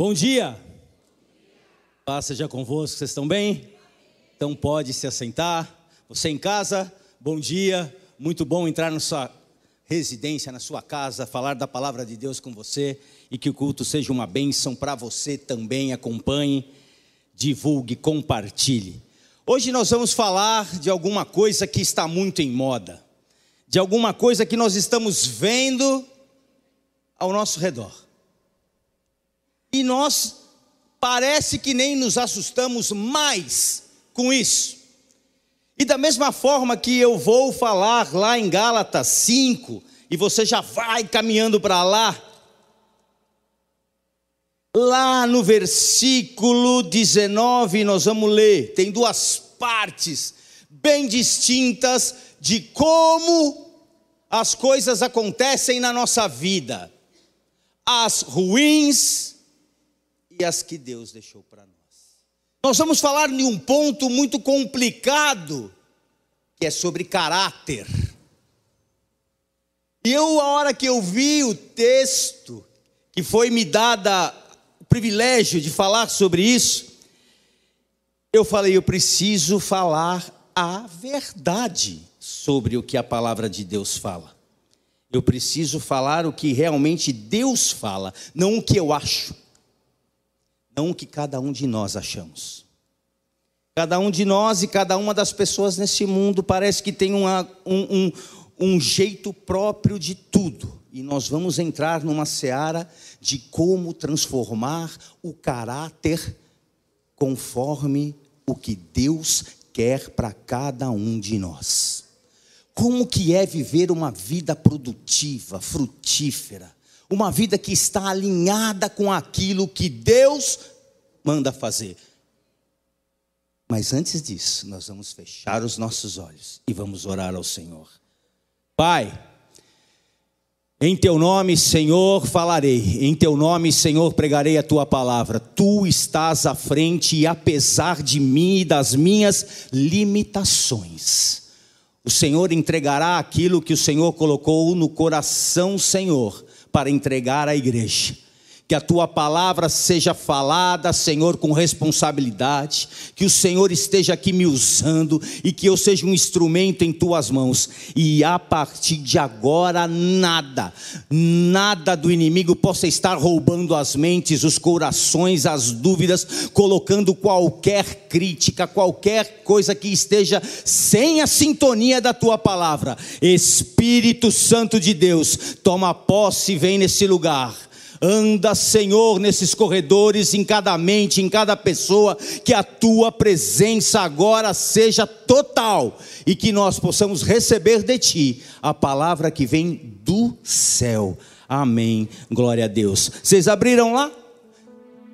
Bom dia. Paz seja convosco, vocês estão bem? Então pode se assentar. Você em casa, bom dia. Muito bom entrar na sua residência, na sua casa, falar da palavra de Deus com você e que o culto seja uma bênção para você também. Acompanhe, divulgue, compartilhe. Hoje nós vamos falar de alguma coisa que está muito em moda, de alguma coisa que nós estamos vendo ao nosso redor. E nós parece que nem nos assustamos mais com isso. E da mesma forma que eu vou falar lá em Gálatas 5, e você já vai caminhando para lá, lá no versículo 19, nós vamos ler, tem duas partes bem distintas de como as coisas acontecem na nossa vida, as ruins e as que Deus deixou para nós. Nós vamos falar de um ponto muito complicado, que é sobre caráter. E eu, a hora que eu vi o texto, que foi me dada o privilégio de falar sobre isso, eu falei, eu preciso falar a verdade sobre o que a palavra de Deus fala. Eu preciso falar o que realmente Deus fala, não o que eu acho não o que cada um de nós achamos. Cada um de nós e cada uma das pessoas nesse mundo parece que tem uma, um, um, um jeito próprio de tudo. E nós vamos entrar numa seara de como transformar o caráter conforme o que Deus quer para cada um de nós. Como que é viver uma vida produtiva, frutífera, uma vida que está alinhada com aquilo que Deus manda fazer. Mas antes disso, nós vamos fechar os nossos olhos e vamos orar ao Senhor. Pai, em teu nome, Senhor, falarei. Em teu nome, Senhor, pregarei a tua palavra. Tu estás à frente e apesar de mim e das minhas limitações, o Senhor entregará aquilo que o Senhor colocou no coração, Senhor, para entregar à igreja que a tua palavra seja falada, Senhor, com responsabilidade, que o Senhor esteja aqui me usando e que eu seja um instrumento em tuas mãos. E a partir de agora, nada, nada do inimigo possa estar roubando as mentes, os corações, as dúvidas, colocando qualquer crítica, qualquer coisa que esteja sem a sintonia da tua palavra. Espírito Santo de Deus, toma posse e vem nesse lugar Anda, Senhor, nesses corredores, em cada mente, em cada pessoa, que a tua presença agora seja total e que nós possamos receber de ti a palavra que vem do céu. Amém. Glória a Deus. Vocês abriram lá?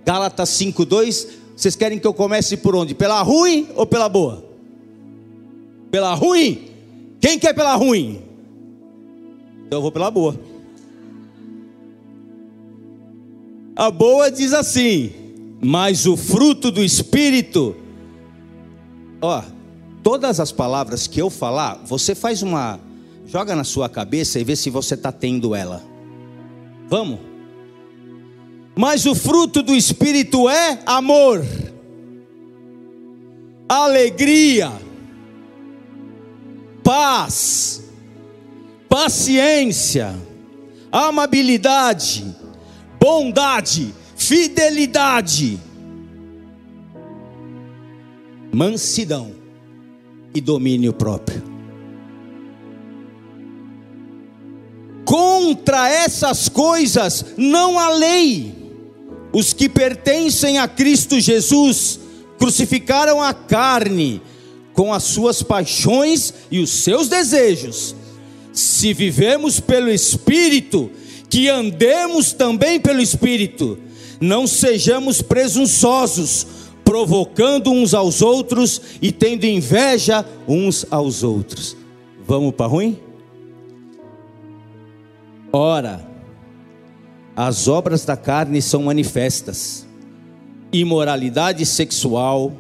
Gálatas 5:2. Vocês querem que eu comece por onde? Pela ruim ou pela boa? Pela ruim? Quem quer pela ruim? Então eu vou pela boa. A boa diz assim: mas o fruto do Espírito, ó, todas as palavras que eu falar, você faz uma, joga na sua cabeça e vê se você está tendo ela. Vamos? Mas o fruto do Espírito é amor, alegria, paz, paciência, amabilidade bondade, fidelidade, mansidão e domínio próprio. Contra essas coisas não há lei. Os que pertencem a Cristo Jesus crucificaram a carne com as suas paixões e os seus desejos. Se vivemos pelo Espírito, que andemos também pelo Espírito, não sejamos presunçosos, provocando uns aos outros e tendo inveja uns aos outros. Vamos para ruim? Ora, as obras da carne são manifestas: imoralidade sexual,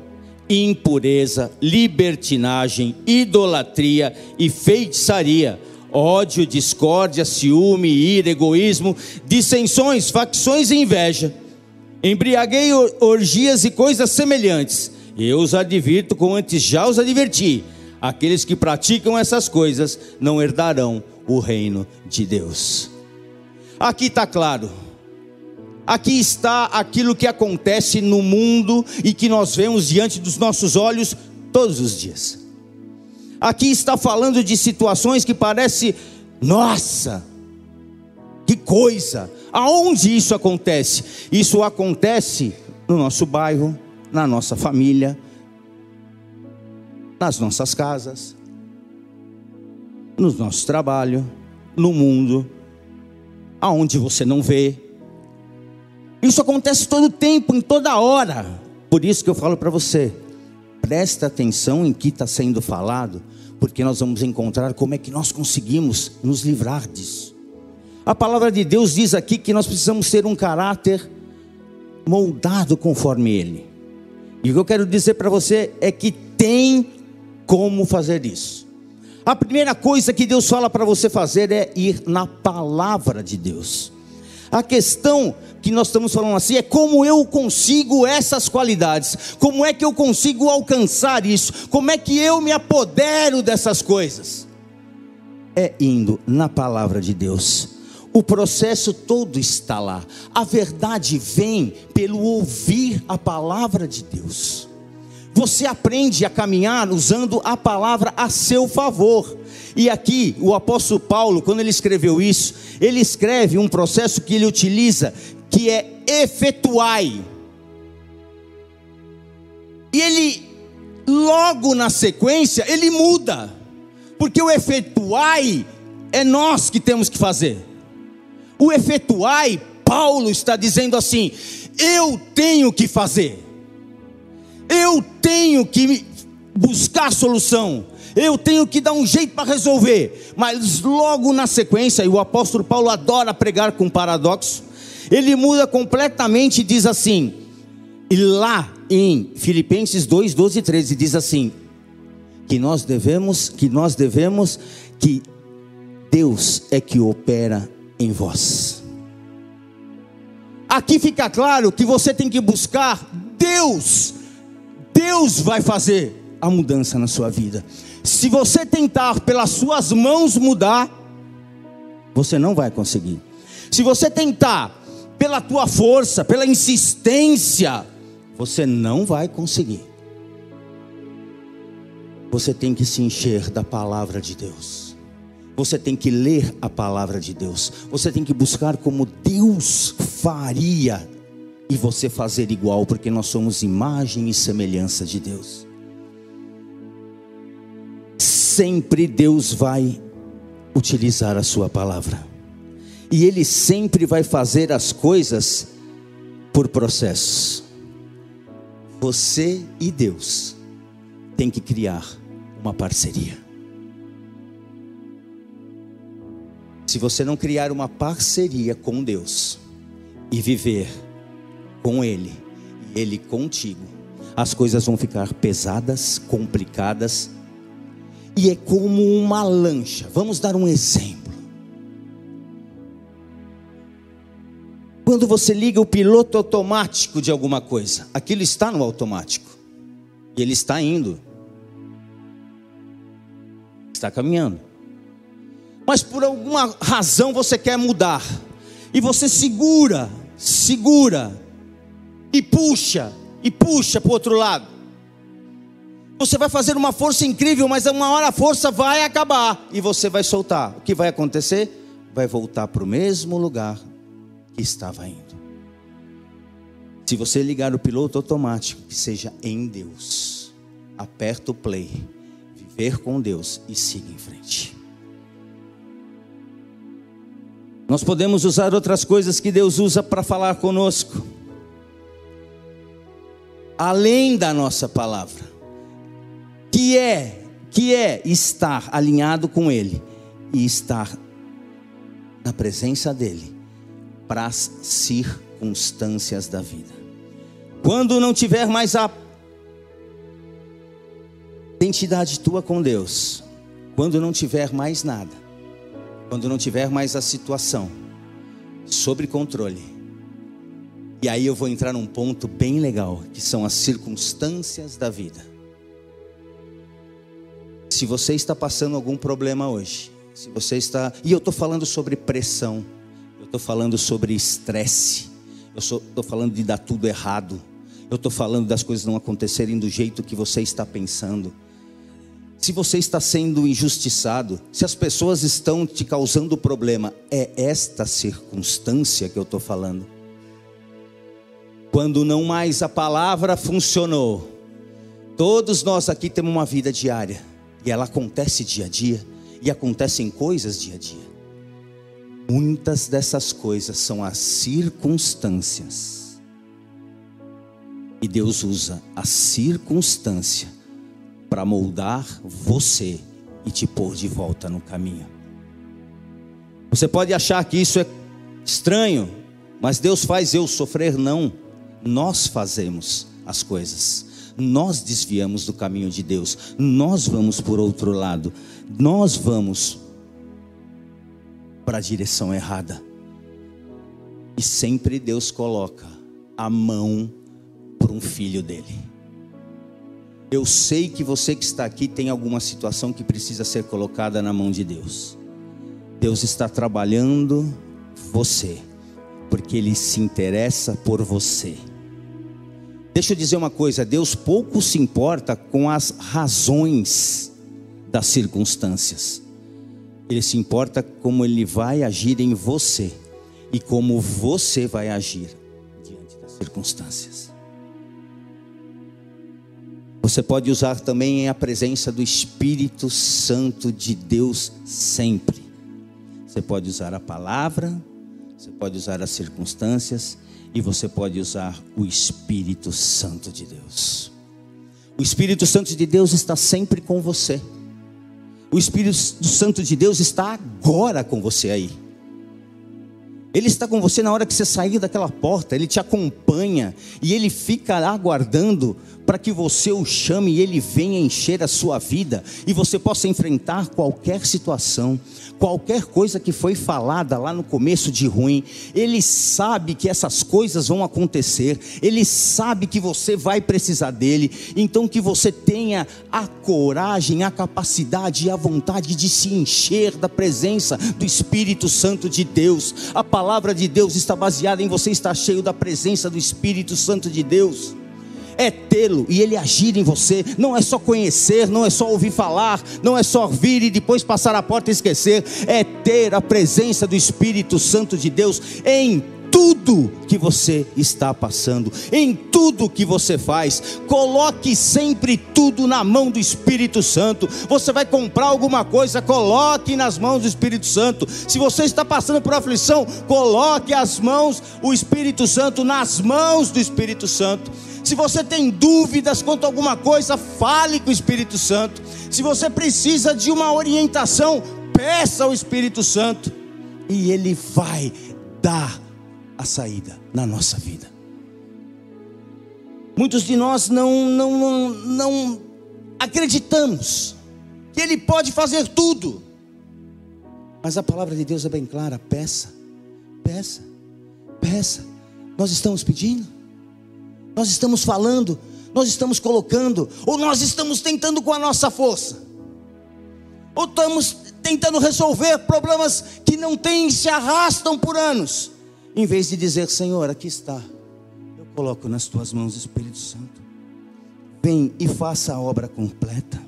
impureza, libertinagem, idolatria e feitiçaria ódio, discórdia, ciúme, ira, egoísmo, dissensões, facções e inveja. embriaguei orgias e coisas semelhantes. Eu os advirto como antes já os adverti. Aqueles que praticam essas coisas não herdarão o reino de Deus. Aqui está claro. Aqui está aquilo que acontece no mundo e que nós vemos diante dos nossos olhos todos os dias. Aqui está falando de situações que parece, nossa, que coisa. Aonde isso acontece? Isso acontece no nosso bairro, na nossa família, nas nossas casas, no nosso trabalho, no mundo, aonde você não vê, isso acontece todo tempo, em toda hora. Por isso que eu falo para você, presta atenção em que está sendo falado, porque nós vamos encontrar como é que nós conseguimos nos livrar disso. A palavra de Deus diz aqui que nós precisamos ter um caráter moldado conforme Ele. E o que eu quero dizer para você é que tem como fazer isso. A primeira coisa que Deus fala para você fazer é ir na palavra de Deus. A questão que nós estamos falando assim é como eu consigo essas qualidades, como é que eu consigo alcançar isso, como é que eu me apodero dessas coisas. É indo na palavra de Deus. O processo todo está lá. A verdade vem pelo ouvir a palavra de Deus. Você aprende a caminhar usando a palavra a seu favor. E aqui, o apóstolo Paulo, quando ele escreveu isso, ele escreve um processo que ele utiliza, que é efetuai. E ele, logo na sequência, ele muda, porque o efetuai é nós que temos que fazer. O efetuai, Paulo está dizendo assim: eu tenho que fazer, eu tenho que buscar solução, eu tenho que dar um jeito para resolver. Mas logo na sequência, e o apóstolo Paulo adora pregar com paradoxo, ele muda completamente e diz assim, e lá em Filipenses 2, 12 e 13 diz assim, que nós devemos, que nós devemos, que Deus é que opera em vós. Aqui fica claro que você tem que buscar Deus. Deus vai fazer a mudança na sua vida. Se você tentar pelas suas mãos mudar, você não vai conseguir. Se você tentar pela tua força, pela insistência, você não vai conseguir. Você tem que se encher da palavra de Deus. Você tem que ler a palavra de Deus. Você tem que buscar como Deus faria e você fazer igual, porque nós somos imagem e semelhança de Deus sempre Deus vai utilizar a sua palavra. E ele sempre vai fazer as coisas por processos. Você e Deus tem que criar uma parceria. Se você não criar uma parceria com Deus e viver com Ele e Ele contigo, as coisas vão ficar pesadas, complicadas e é como uma lancha. Vamos dar um exemplo. Quando você liga o piloto automático de alguma coisa, aquilo está no automático. E ele está indo. Está caminhando. Mas por alguma razão você quer mudar. E você segura, segura, e puxa, e puxa para o outro lado. Você vai fazer uma força incrível, mas uma hora a força vai acabar e você vai soltar. O que vai acontecer? Vai voltar para o mesmo lugar que estava indo. Se você ligar o piloto automático, que seja em Deus, aperta o play, viver com Deus e siga em frente. Nós podemos usar outras coisas que Deus usa para falar conosco, além da nossa palavra que é que é estar alinhado com ele e estar na presença dele para as circunstâncias da vida. Quando não tiver mais a identidade tua com Deus, quando não tiver mais nada, quando não tiver mais a situação sobre controle, E aí eu vou entrar num ponto bem legal, que são as circunstâncias da vida. Se você está passando algum problema hoje, se você está. E eu estou falando sobre pressão, eu estou falando sobre estresse, eu estou falando de dar tudo errado, eu estou falando das coisas não acontecerem do jeito que você está pensando. Se você está sendo injustiçado, se as pessoas estão te causando problema, é esta circunstância que eu estou falando. Quando não mais a palavra funcionou, todos nós aqui temos uma vida diária, e ela acontece dia a dia, e acontecem coisas dia a dia. Muitas dessas coisas são as circunstâncias. E Deus usa a circunstância para moldar você e te pôr de volta no caminho. Você pode achar que isso é estranho, mas Deus faz eu sofrer, não. Nós fazemos as coisas, nós desviamos do caminho de Deus, nós vamos por outro lado, nós vamos para a direção errada. E sempre Deus coloca a mão para um filho dele. Eu sei que você que está aqui tem alguma situação que precisa ser colocada na mão de Deus. Deus está trabalhando você, porque Ele se interessa por você. Deixa eu dizer uma coisa: Deus pouco se importa com as razões das circunstâncias, Ele se importa como Ele vai agir em você e como você vai agir diante das circunstâncias. Você pode usar também a presença do Espírito Santo de Deus sempre. Você pode usar a palavra, você pode usar as circunstâncias e você pode usar o Espírito Santo de Deus. O Espírito Santo de Deus está sempre com você. O Espírito Santo de Deus está agora com você aí. Ele está com você na hora que você sair daquela porta, ele te acompanha e ele fica aguardando para que você o chame e ele venha encher a sua vida e você possa enfrentar qualquer situação, qualquer coisa que foi falada lá no começo de ruim. Ele sabe que essas coisas vão acontecer, ele sabe que você vai precisar dele, então que você tenha a coragem, a capacidade e a vontade de se encher da presença do Espírito Santo de Deus. A palavra de Deus está baseada em você estar cheio da presença do Espírito Santo de Deus é tê-lo e ele agir em você. Não é só conhecer, não é só ouvir falar, não é só vir e depois passar a porta e esquecer. É ter a presença do Espírito Santo de Deus em tudo que você está passando, em tudo que você faz. Coloque sempre tudo na mão do Espírito Santo. Você vai comprar alguma coisa, coloque nas mãos do Espírito Santo. Se você está passando por aflição, coloque as mãos, o Espírito Santo nas mãos do Espírito Santo. Se você tem dúvidas quanto a alguma coisa, fale com o Espírito Santo. Se você precisa de uma orientação, peça ao Espírito Santo e ele vai dar a saída na nossa vida. Muitos de nós não, não, não, não acreditamos que Ele pode fazer tudo, mas a palavra de Deus é bem clara: peça, peça, peça. Nós estamos pedindo, nós estamos falando, nós estamos colocando, ou nós estamos tentando com a nossa força, ou estamos tentando resolver problemas que não têm, se arrastam por anos, em vez de dizer, Senhor, aqui está, eu coloco nas tuas mãos, Espírito Santo, vem e faça a obra completa.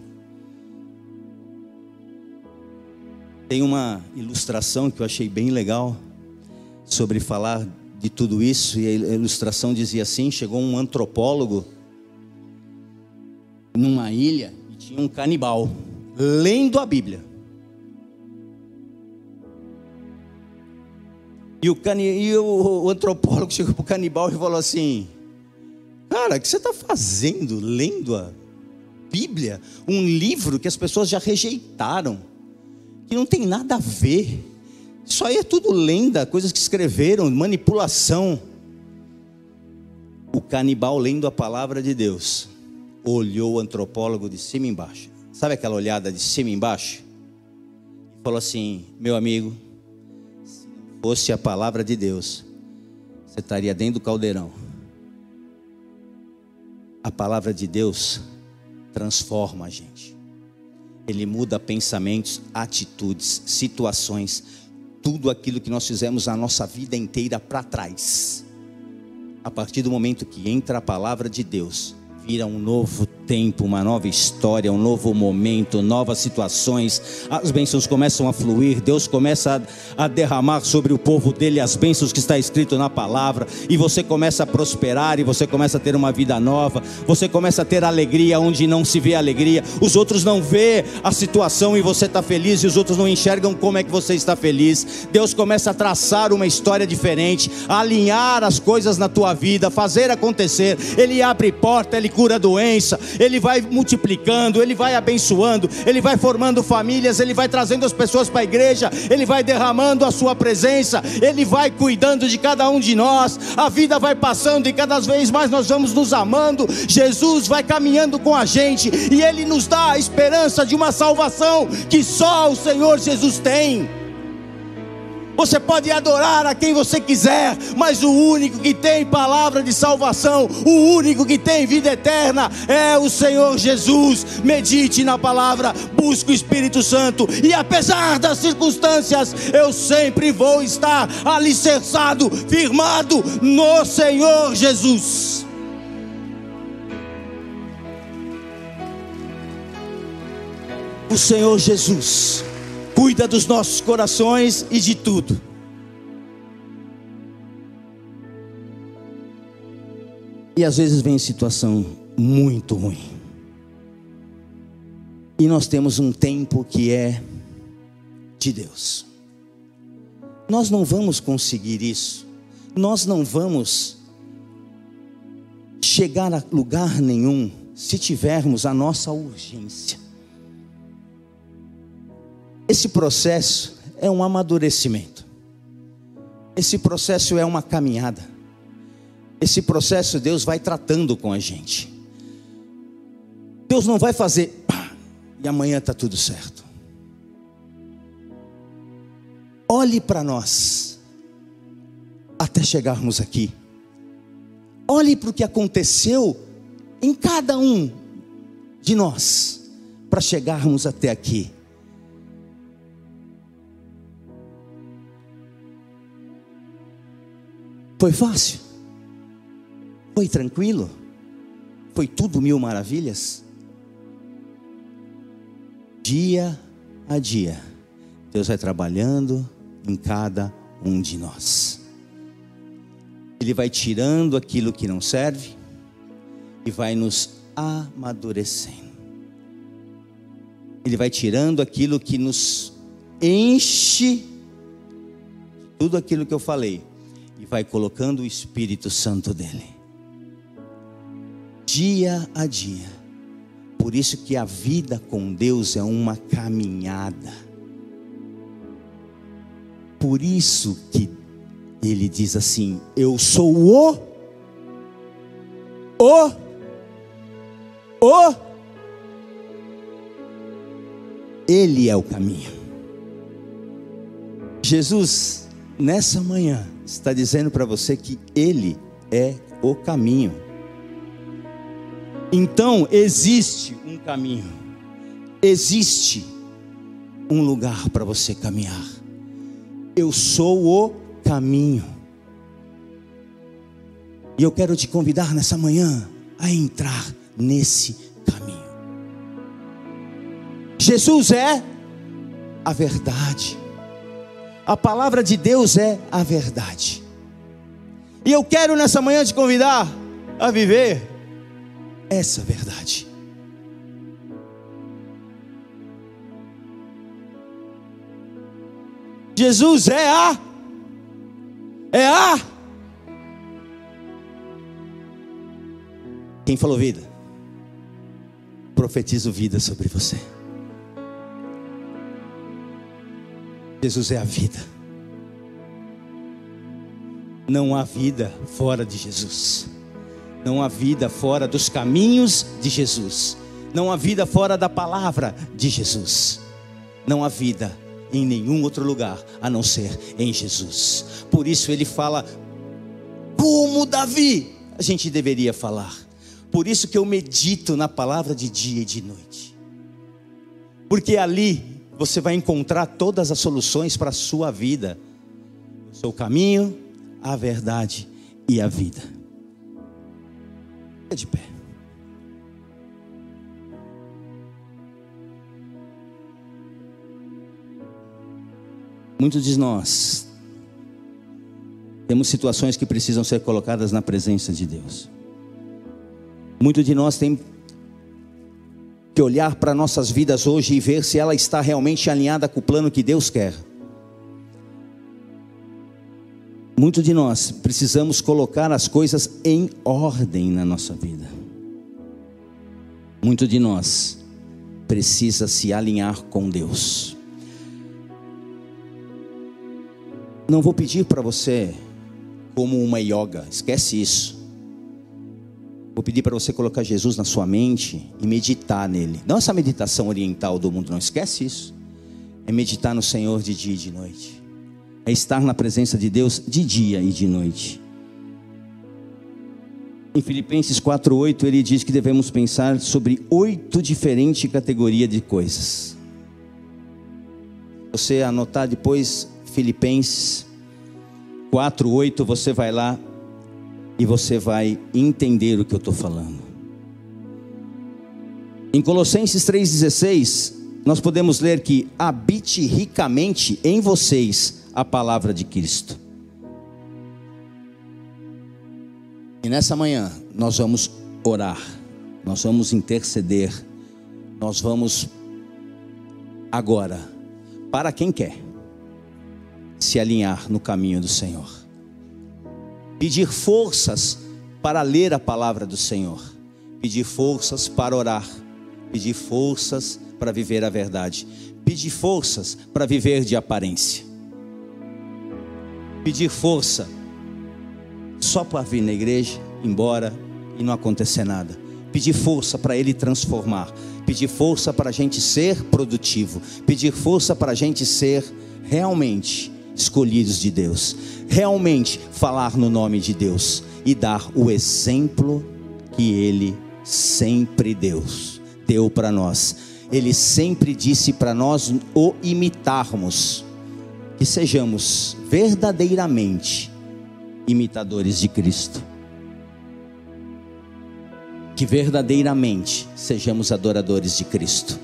Tem uma ilustração que eu achei bem legal sobre falar de tudo isso, e a ilustração dizia assim: chegou um antropólogo numa ilha e tinha um canibal lendo a Bíblia. E o, cani, e o, o antropólogo chegou para o canibal e falou assim: Cara, o que você está fazendo lendo a Bíblia? Um livro que as pessoas já rejeitaram, que não tem nada a ver. Isso aí é tudo lenda, coisas que escreveram, manipulação. O canibal lendo a palavra de Deus, olhou o antropólogo de cima e embaixo. Sabe aquela olhada de cima e embaixo? Falou assim: Meu amigo, fosse a palavra de Deus, você estaria dentro do caldeirão. A palavra de Deus transforma a gente. Ele muda pensamentos, atitudes, situações, tudo aquilo que nós fizemos a nossa vida inteira para trás. A partir do momento que entra a palavra de Deus, vira um novo tempo, uma nova história, um novo momento, novas situações. As bênçãos começam a fluir, Deus começa a, a, derramar sobre o povo dele as bênçãos que está escrito na palavra, e você começa a prosperar, e você começa a ter uma vida nova, você começa a ter alegria onde não se vê alegria. Os outros não vê a situação e você está feliz, e os outros não enxergam como é que você está feliz. Deus começa a traçar uma história diferente, a alinhar as coisas na tua vida, fazer acontecer. Ele abre porta, ele cura doença, ele vai multiplicando, Ele vai abençoando, Ele vai formando famílias, Ele vai trazendo as pessoas para a igreja, Ele vai derramando a Sua presença, Ele vai cuidando de cada um de nós, a vida vai passando e cada vez mais nós vamos nos amando, Jesus vai caminhando com a gente e Ele nos dá a esperança de uma salvação que só o Senhor Jesus tem. Você pode adorar a quem você quiser, mas o único que tem palavra de salvação, o único que tem vida eterna é o Senhor Jesus. Medite na palavra, busque o Espírito Santo, e apesar das circunstâncias, eu sempre vou estar alicerçado, firmado no Senhor Jesus. O Senhor Jesus cuida dos nossos corações e de tudo. E às vezes vem situação muito ruim. E nós temos um tempo que é de Deus. Nós não vamos conseguir isso. Nós não vamos chegar a lugar nenhum se tivermos a nossa urgência. Esse processo é um amadurecimento. Esse processo é uma caminhada. Esse processo Deus vai tratando com a gente. Deus não vai fazer pá, e amanhã está tudo certo. Olhe para nós até chegarmos aqui. Olhe para o que aconteceu em cada um de nós para chegarmos até aqui. Foi fácil? Foi tranquilo? Foi tudo mil maravilhas? Dia a dia, Deus vai trabalhando em cada um de nós. Ele vai tirando aquilo que não serve e vai nos amadurecendo. Ele vai tirando aquilo que nos enche, tudo aquilo que eu falei, e vai colocando o Espírito Santo dele. Dia a dia. Por isso que a vida com Deus é uma caminhada. Por isso que ele diz assim: Eu sou o o o Ele é o caminho. Jesus, nessa manhã, está dizendo para você que Ele é o caminho. Então, existe um caminho, existe um lugar para você caminhar. Eu sou o caminho. E eu quero te convidar nessa manhã a entrar nesse caminho. Jesus é a verdade. A palavra de Deus é a verdade. E eu quero nessa manhã te convidar a viver essa verdade. Jesus é a é a Quem falou vida? Profetizo vida sobre você. Jesus é a vida. Não há vida fora de Jesus. Não há vida fora dos caminhos de Jesus. Não há vida fora da palavra de Jesus. Não há vida em nenhum outro lugar a não ser em Jesus. Por isso ele fala como Davi, a gente deveria falar. Por isso que eu medito na palavra de dia e de noite. Porque ali você vai encontrar todas as soluções para a sua vida. Eu sou o caminho, a verdade e a vida. Fica de pé. Muitos de nós temos situações que precisam ser colocadas na presença de Deus. Muitos de nós tem que olhar para nossas vidas hoje e ver se ela está realmente alinhada com o plano que Deus quer. Muitos de nós precisamos colocar as coisas em ordem na nossa vida. Muito de nós precisa se alinhar com Deus. Não vou pedir para você como uma yoga, esquece isso. Vou pedir para você colocar Jesus na sua mente e meditar nele. Não essa meditação oriental do mundo, não esquece isso. É meditar no Senhor de dia e de noite é estar na presença de Deus de dia e de noite. Em Filipenses 4:8 ele diz que devemos pensar sobre oito diferentes categorias de coisas. Você anotar depois Filipenses 4:8, você vai lá e você vai entender o que eu estou falando. Em Colossenses 3,16, nós podemos ler que habite ricamente em vocês a palavra de Cristo. E nessa manhã nós vamos orar, nós vamos interceder, nós vamos agora, para quem quer, se alinhar no caminho do Senhor, pedir forças para ler a palavra do Senhor, pedir forças para orar, pedir forças para viver a verdade, pedir forças para viver de aparência pedir força só para vir na igreja, embora e não acontecer nada. Pedir força para Ele transformar. Pedir força para a gente ser produtivo. Pedir força para a gente ser realmente escolhidos de Deus. Realmente falar no nome de Deus. E dar o exemplo que Ele sempre deu, deu para nós. Ele sempre disse para nós o imitarmos que sejamos verdadeiramente imitadores de Cristo. Que verdadeiramente sejamos adoradores de Cristo.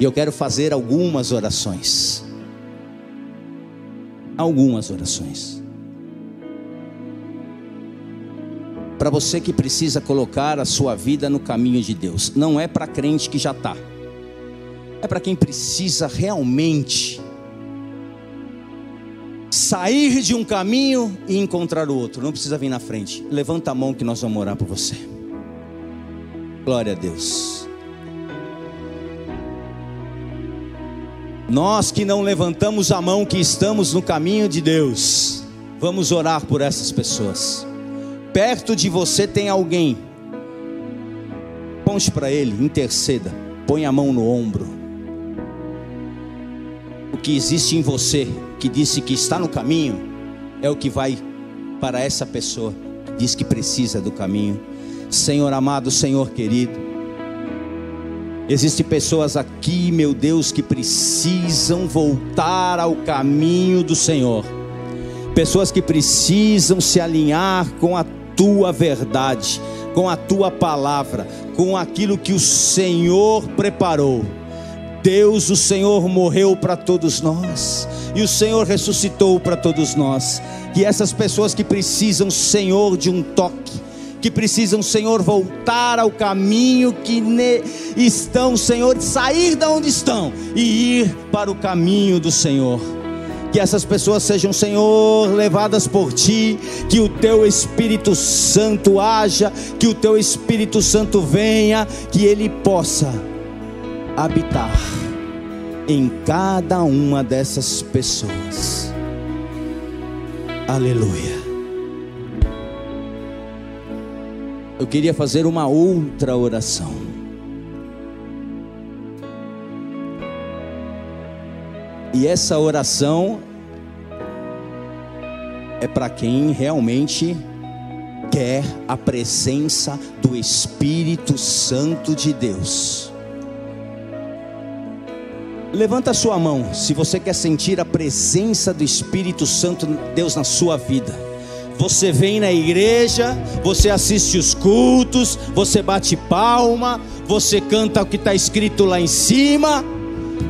E eu quero fazer algumas orações. Algumas orações. Para você que precisa colocar a sua vida no caminho de Deus. Não é para crente que já está. É para quem precisa realmente sair de um caminho e encontrar o outro. Não precisa vir na frente. Levanta a mão que nós vamos orar por você. Glória a Deus. Nós que não levantamos a mão, que estamos no caminho de Deus, vamos orar por essas pessoas. Perto de você tem alguém. Ponte para ele, interceda. Põe a mão no ombro o que existe em você, que disse que está no caminho, é o que vai para essa pessoa que diz que precisa do caminho. Senhor amado, Senhor querido, existem pessoas aqui, meu Deus, que precisam voltar ao caminho do Senhor, pessoas que precisam se alinhar com a tua verdade, com a tua palavra, com aquilo que o Senhor preparou Deus, o Senhor morreu para todos nós, e o Senhor ressuscitou para todos nós. Que essas pessoas que precisam, Senhor, de um toque, que precisam, Senhor, voltar ao caminho que estão, Senhor, sair da onde estão e ir para o caminho do Senhor. Que essas pessoas sejam, Senhor, levadas por Ti, que o Teu Espírito Santo haja, que o Teu Espírito Santo venha, que Ele possa habitar em cada uma dessas pessoas. Aleluia. Eu queria fazer uma outra oração. E essa oração é para quem realmente quer a presença do Espírito Santo de Deus. Levanta a sua mão se você quer sentir a presença do Espírito Santo de Deus na sua vida. Você vem na igreja, você assiste os cultos, você bate palma, você canta o que está escrito lá em cima,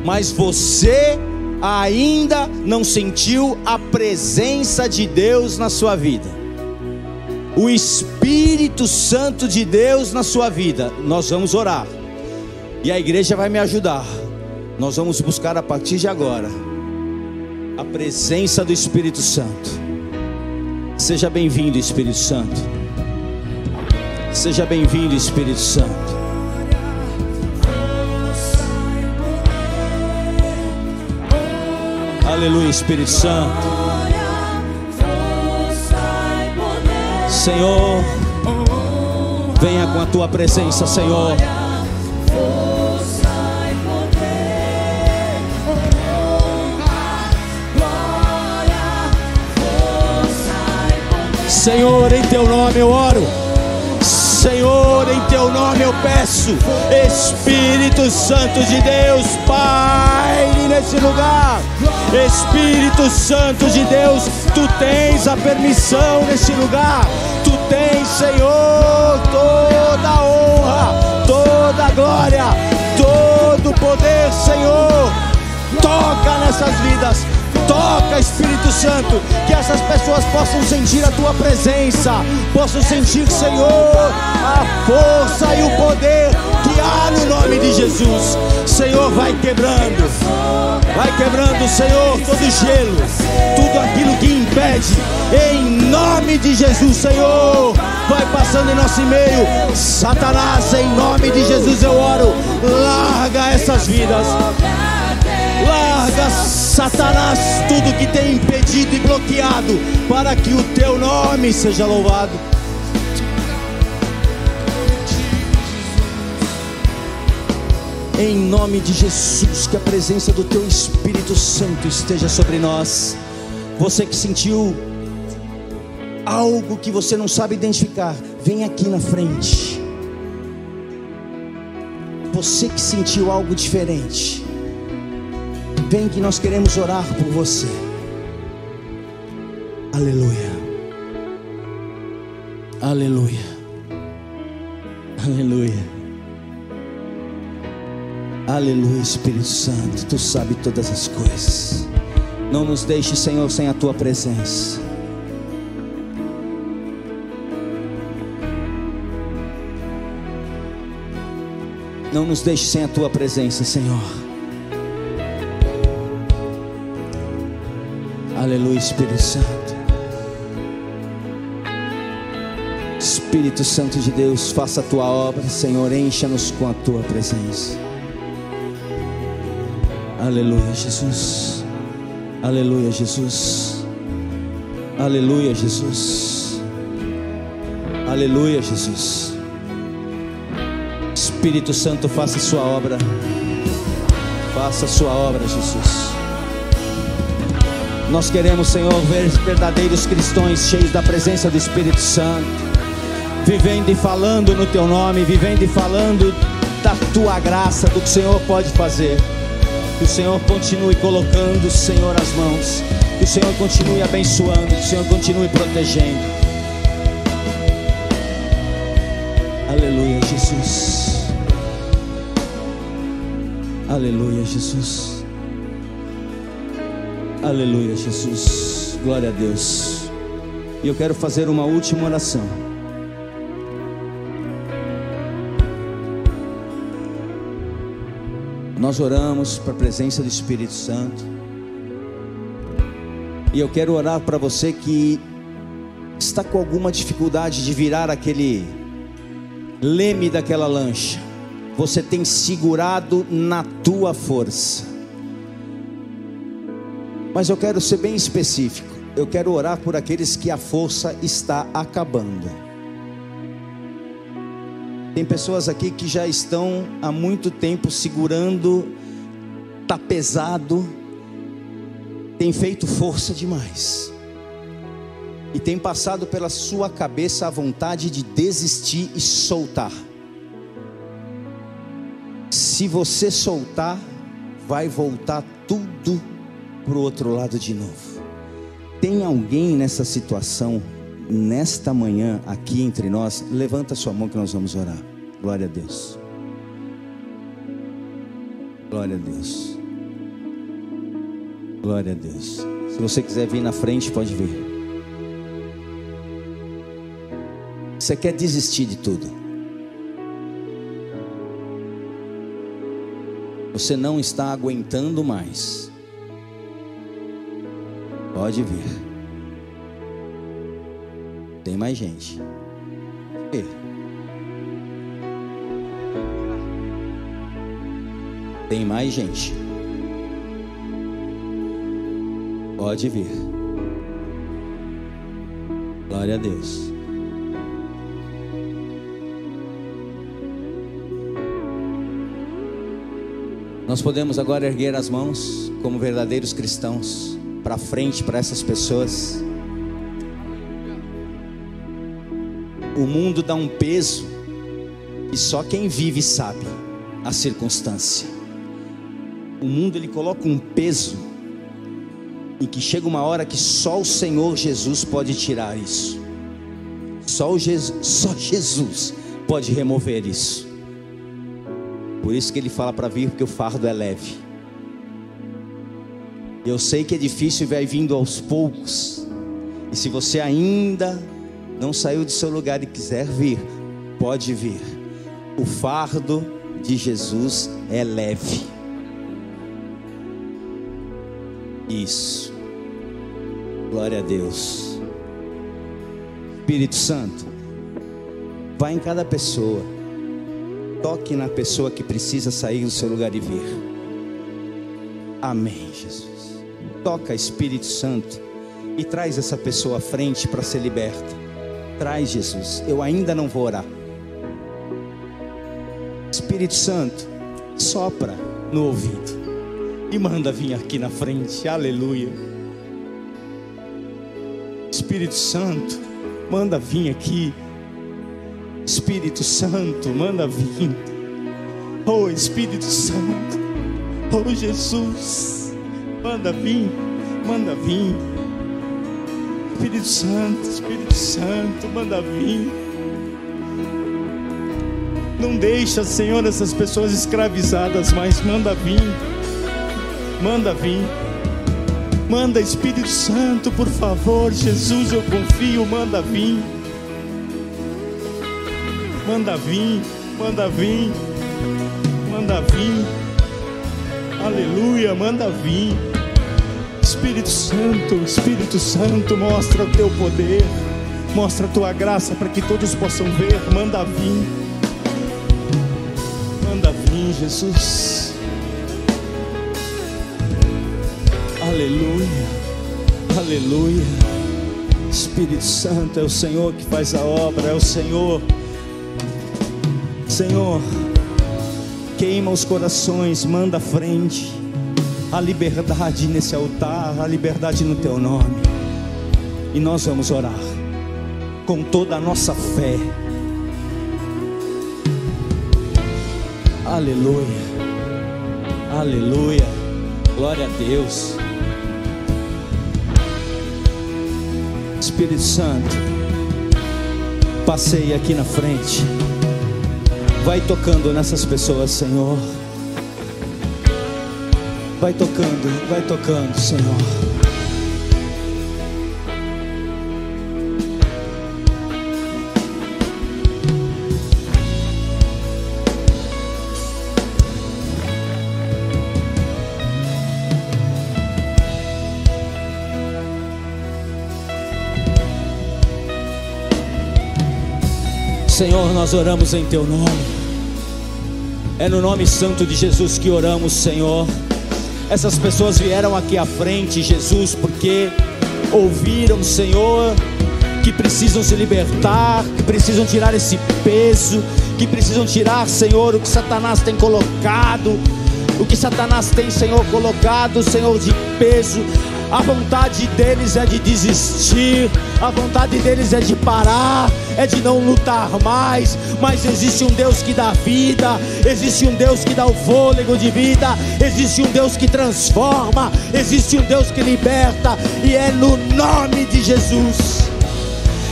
mas você ainda não sentiu a presença de Deus na sua vida. O Espírito Santo de Deus na sua vida. Nós vamos orar. E a igreja vai me ajudar. Nós vamos buscar a partir de agora a presença do Espírito Santo. Seja bem-vindo, Espírito Santo. Seja bem-vindo, Espírito Santo. Aleluia, Espírito Santo. Senhor, venha com a tua presença, Senhor. Senhor, em teu nome eu oro. Senhor, em teu nome eu peço, Espírito Santo de Deus, Pai, nesse lugar. Espírito Santo de Deus, tu tens a permissão nesse lugar. Tu tens, Senhor, toda a honra, toda a glória, todo o poder, Senhor. Toca nessas vidas Toca, Espírito Santo, que essas pessoas possam sentir a tua presença, possam sentir, Senhor, a força e o poder que há no nome de Jesus. Senhor, vai quebrando, vai quebrando, Senhor, todo gelo, tudo aquilo que impede, em nome de Jesus, Senhor, vai passando em nosso meio. Satanás, em nome de Jesus eu oro, larga essas vidas. Larga, Satanás, tudo que tem impedido e bloqueado, para que o teu nome seja louvado. Em nome de Jesus, que a presença do teu Espírito Santo esteja sobre nós. Você que sentiu algo que você não sabe identificar, vem aqui na frente. Você que sentiu algo diferente, Vem que nós queremos orar por você. Aleluia. Aleluia. Aleluia. Aleluia, Espírito Santo. Tu sabe todas as coisas. Não nos deixe, Senhor, sem a tua presença. Não nos deixe sem a tua presença, Senhor. Aleluia, Espírito Santo. Espírito Santo de Deus, faça a tua obra, Senhor, encha-nos com a tua presença. Aleluia, Jesus. Aleluia, Jesus. Aleluia, Jesus. Aleluia, Jesus. Espírito Santo, faça a sua obra. Faça a sua obra, Jesus. Nós queremos, Senhor, ver verdadeiros cristãos cheios da presença do Espírito Santo, vivendo e falando no Teu nome, vivendo e falando da Tua graça, do que o Senhor pode fazer. Que o Senhor continue colocando, Senhor, as mãos. Que o Senhor continue abençoando, que o Senhor continue protegendo. Aleluia, Jesus. Aleluia, Jesus. Aleluia, Jesus. Glória a Deus. E eu quero fazer uma última oração. Nós oramos para a presença do Espírito Santo. E eu quero orar para você que está com alguma dificuldade de virar aquele leme daquela lancha. Você tem segurado na tua força. Mas eu quero ser bem específico. Eu quero orar por aqueles que a força está acabando. Tem pessoas aqui que já estão há muito tempo segurando, tá pesado, tem feito força demais. e tem passado pela sua cabeça a vontade de desistir e soltar. Se você soltar, vai voltar tudo para o outro lado de novo. Tem alguém nessa situação, nesta manhã, aqui entre nós? Levanta sua mão que nós vamos orar. Glória a Deus. Glória a Deus. Glória a Deus. Se você quiser vir na frente, pode vir. Você quer desistir de tudo. Você não está aguentando mais. Pode vir. Tem mais gente. Vir. Tem mais gente. Pode vir. Glória a Deus. Nós podemos agora erguer as mãos como verdadeiros cristãos para frente para essas pessoas. O mundo dá um peso e só quem vive sabe a circunstância. O mundo ele coloca um peso em que chega uma hora que só o Senhor Jesus pode tirar isso. Só, Jesus, só Jesus pode remover isso. Por isso que ele fala para vir, porque o fardo é leve. Eu sei que é difícil e vai vindo aos poucos. E se você ainda não saiu do seu lugar e quiser vir, pode vir. O fardo de Jesus é leve. Isso. Glória a Deus. Espírito Santo, vai em cada pessoa. Toque na pessoa que precisa sair do seu lugar e vir. Amém, Jesus. Toca, Espírito Santo, e traz essa pessoa à frente para ser liberta. Traz, Jesus. Eu ainda não vou orar. Espírito Santo, sopra no ouvido e manda vir aqui na frente. Aleluia. Espírito Santo, manda vir aqui. Espírito Santo, manda vir. Oh Espírito Santo, oh Jesus, manda vir, manda vir. Espírito Santo, Espírito Santo, manda vir. Não deixa, Senhor, essas pessoas escravizadas, mas manda vir. Manda vir. Manda Espírito Santo, por favor, Jesus, eu confio, manda vir. Manda vir, manda vir, manda vir. Aleluia, manda vir. Espírito Santo, Espírito Santo, mostra o teu poder, mostra a tua graça para que todos possam ver. Manda vir, manda vir, Jesus. Aleluia, aleluia. Espírito Santo é o Senhor que faz a obra, é o Senhor. Senhor, queima os corações, manda à frente a liberdade nesse altar, a liberdade no teu nome. E nós vamos orar com toda a nossa fé. Aleluia, aleluia, glória a Deus. Espírito Santo, passei aqui na frente. Vai tocando nessas pessoas, Senhor. Vai tocando, vai tocando, Senhor. Senhor, nós oramos em Teu nome. É no nome santo de Jesus que oramos, Senhor. Essas pessoas vieram aqui à frente, Jesus, porque ouviram, Senhor, que precisam se libertar, que precisam tirar esse peso, que precisam tirar, Senhor, o que Satanás tem colocado, o que Satanás tem, Senhor, colocado, Senhor, de peso, A vontade deles é de desistir, a vontade deles é de parar, é de não lutar mais. Mas existe um Deus que dá vida, existe um Deus que dá o fôlego de vida, existe um Deus que transforma, existe um Deus que liberta, e é no nome de Jesus.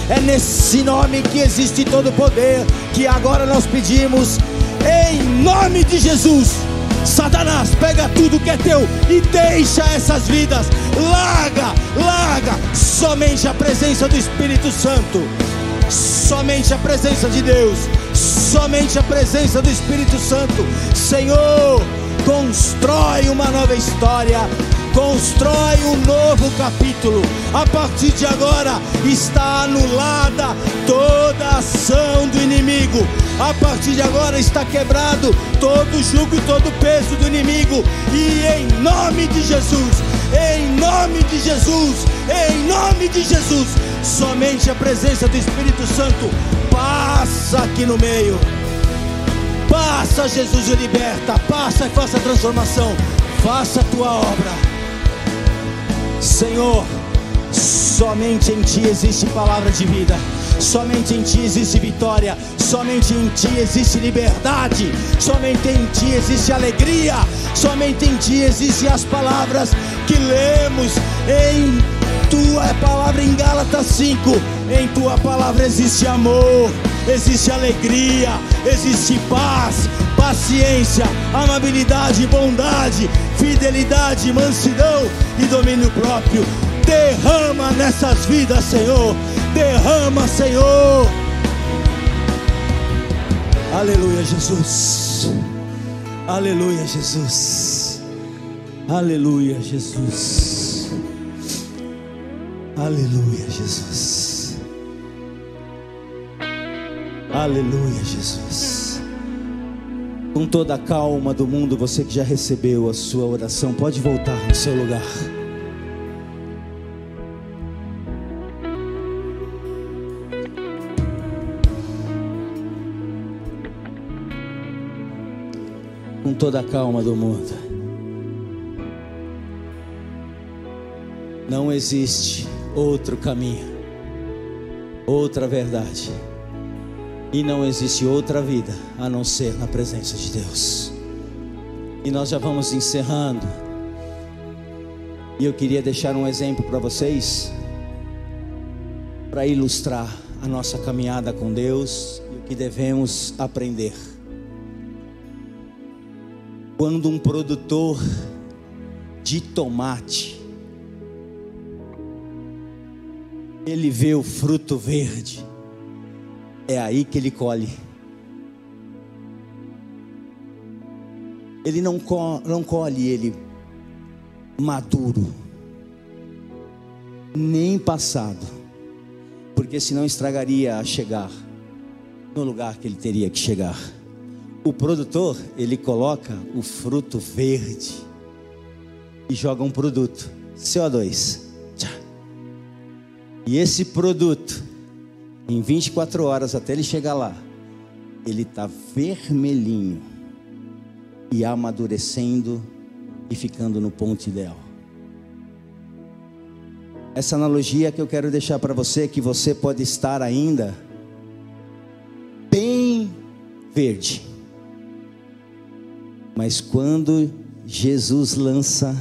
É nesse nome que existe todo o poder, que agora nós pedimos, em nome de Jesus. Satanás, pega tudo que é teu e deixa essas vidas. Larga, larga. Somente a presença do Espírito Santo. Somente a presença de Deus. Somente a presença do Espírito Santo. Senhor, constrói uma nova história constrói um novo capítulo. A partir de agora está anulada toda ação do inimigo. A partir de agora está quebrado todo jugo e todo peso do inimigo. E em nome de Jesus, em nome de Jesus, em nome de Jesus, somente a presença do Espírito Santo passa aqui no meio. Passa, Jesus, e liberta. Passa e faça a transformação. Faça a tua obra. Senhor, somente em Ti existe palavra de vida, somente em Ti existe vitória, somente em Ti existe liberdade, somente em Ti existe alegria, somente em Ti existem as palavras que lemos. Em Tua palavra em Gálatas 5. Em Tua palavra existe amor, existe alegria, existe paz, paciência, amabilidade, bondade, fidelidade, mansidão e domínio próprio. Derrama nessas vidas, Senhor. Derrama, Senhor. Aleluia, Jesus. Aleluia, Jesus. Aleluia, Jesus. Aleluia, Jesus. Aleluia, Jesus com toda a calma do mundo, você que já recebeu a sua oração, pode voltar no seu lugar. Com toda a calma do mundo. Não existe outro caminho, outra verdade e não existe outra vida a não ser na presença de Deus. E nós já vamos encerrando. E eu queria deixar um exemplo para vocês, para ilustrar a nossa caminhada com Deus e o que devemos aprender. Quando um produtor de tomate ele vê o fruto verde, é aí que ele colhe. Ele não, co não colhe ele maduro, nem passado, porque senão estragaria a chegar no lugar que ele teria que chegar. O produtor, ele coloca o fruto verde e joga um produto, CO2. E esse produto em 24 horas até ele chegar lá, ele está vermelhinho e amadurecendo e ficando no ponto ideal. Essa analogia que eu quero deixar para você é que você pode estar ainda bem verde. Mas quando Jesus lança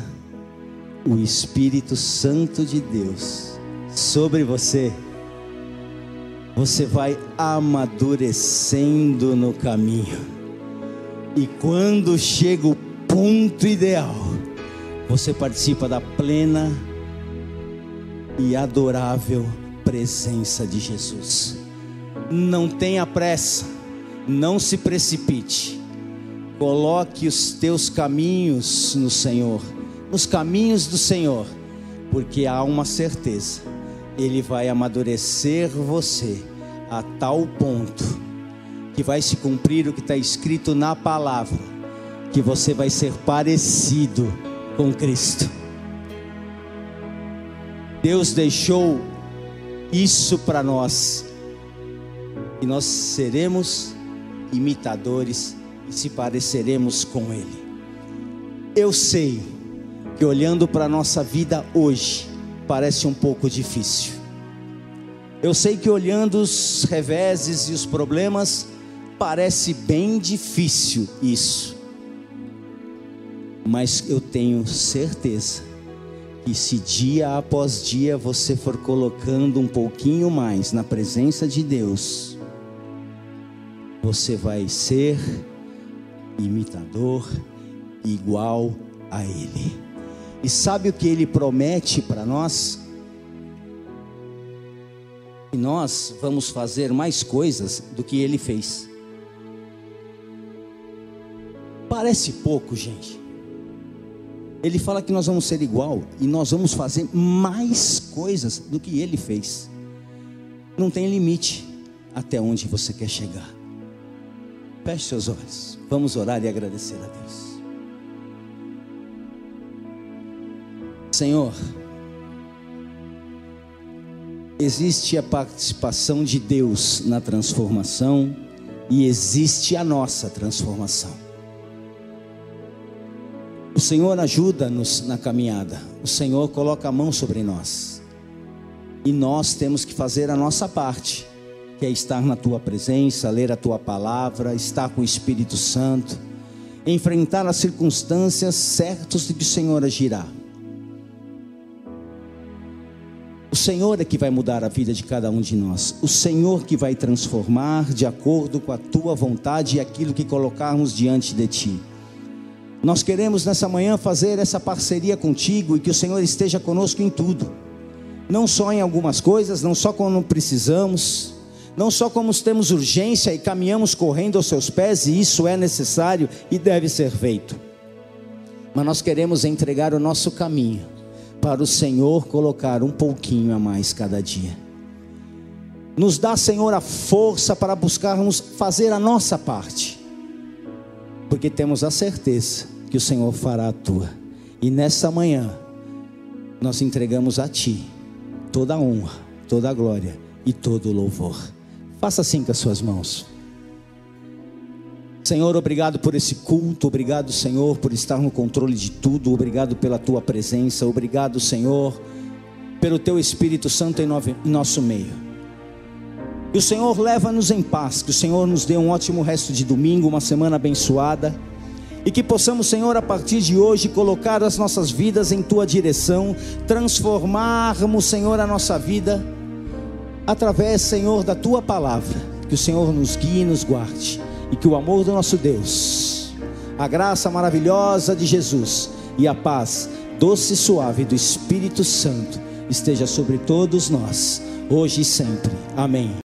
o Espírito Santo de Deus sobre você, você vai amadurecendo no caminho. E quando chega o ponto ideal, você participa da plena e adorável presença de Jesus. Não tenha pressa, não se precipite. Coloque os teus caminhos no Senhor, nos caminhos do Senhor, porque há uma certeza ele vai amadurecer você a tal ponto que vai se cumprir o que está escrito na palavra, que você vai ser parecido com Cristo. Deus deixou isso para nós, e nós seremos imitadores e se pareceremos com Ele. Eu sei que olhando para a nossa vida hoje, parece um pouco difícil. Eu sei que olhando os reveses e os problemas, parece bem difícil isso. Mas eu tenho certeza que se dia após dia você for colocando um pouquinho mais na presença de Deus, você vai ser imitador igual a Ele. E sabe o que Ele promete para nós? Que nós vamos fazer mais coisas do que Ele fez. Parece pouco, gente. Ele fala que nós vamos ser igual e nós vamos fazer mais coisas do que Ele fez. Não tem limite até onde você quer chegar. Feche seus olhos. Vamos orar e agradecer a Deus. Senhor, existe a participação de Deus na transformação e existe a nossa transformação. O Senhor ajuda-nos na caminhada, o Senhor coloca a mão sobre nós, e nós temos que fazer a nossa parte que é estar na tua presença, ler a tua palavra, estar com o Espírito Santo, enfrentar as circunstâncias certas de que o Senhor agirá. O Senhor é que vai mudar a vida de cada um de nós. O Senhor que vai transformar de acordo com a tua vontade e aquilo que colocarmos diante de ti. Nós queremos nessa manhã fazer essa parceria contigo e que o Senhor esteja conosco em tudo. Não só em algumas coisas, não só quando precisamos, não só como temos urgência e caminhamos correndo aos seus pés, e isso é necessário e deve ser feito, mas nós queremos entregar o nosso caminho para o Senhor colocar um pouquinho a mais cada dia. Nos dá, Senhor, a força para buscarmos fazer a nossa parte, porque temos a certeza que o Senhor fará a tua, e nessa manhã nós entregamos a Ti toda a honra, toda a glória e todo o louvor. Faça assim com as suas mãos. Senhor, obrigado por esse culto, obrigado, Senhor, por estar no controle de tudo, obrigado pela tua presença, obrigado, Senhor, pelo teu Espírito Santo em nosso meio. Que o Senhor leva-nos em paz, que o Senhor nos dê um ótimo resto de domingo, uma semana abençoada, e que possamos, Senhor, a partir de hoje, colocar as nossas vidas em tua direção, transformarmos, Senhor, a nossa vida através, Senhor, da tua palavra. Que o Senhor nos guie e nos guarde. E que o amor do nosso Deus, a graça maravilhosa de Jesus e a paz doce e suave do Espírito Santo esteja sobre todos nós, hoje e sempre. Amém.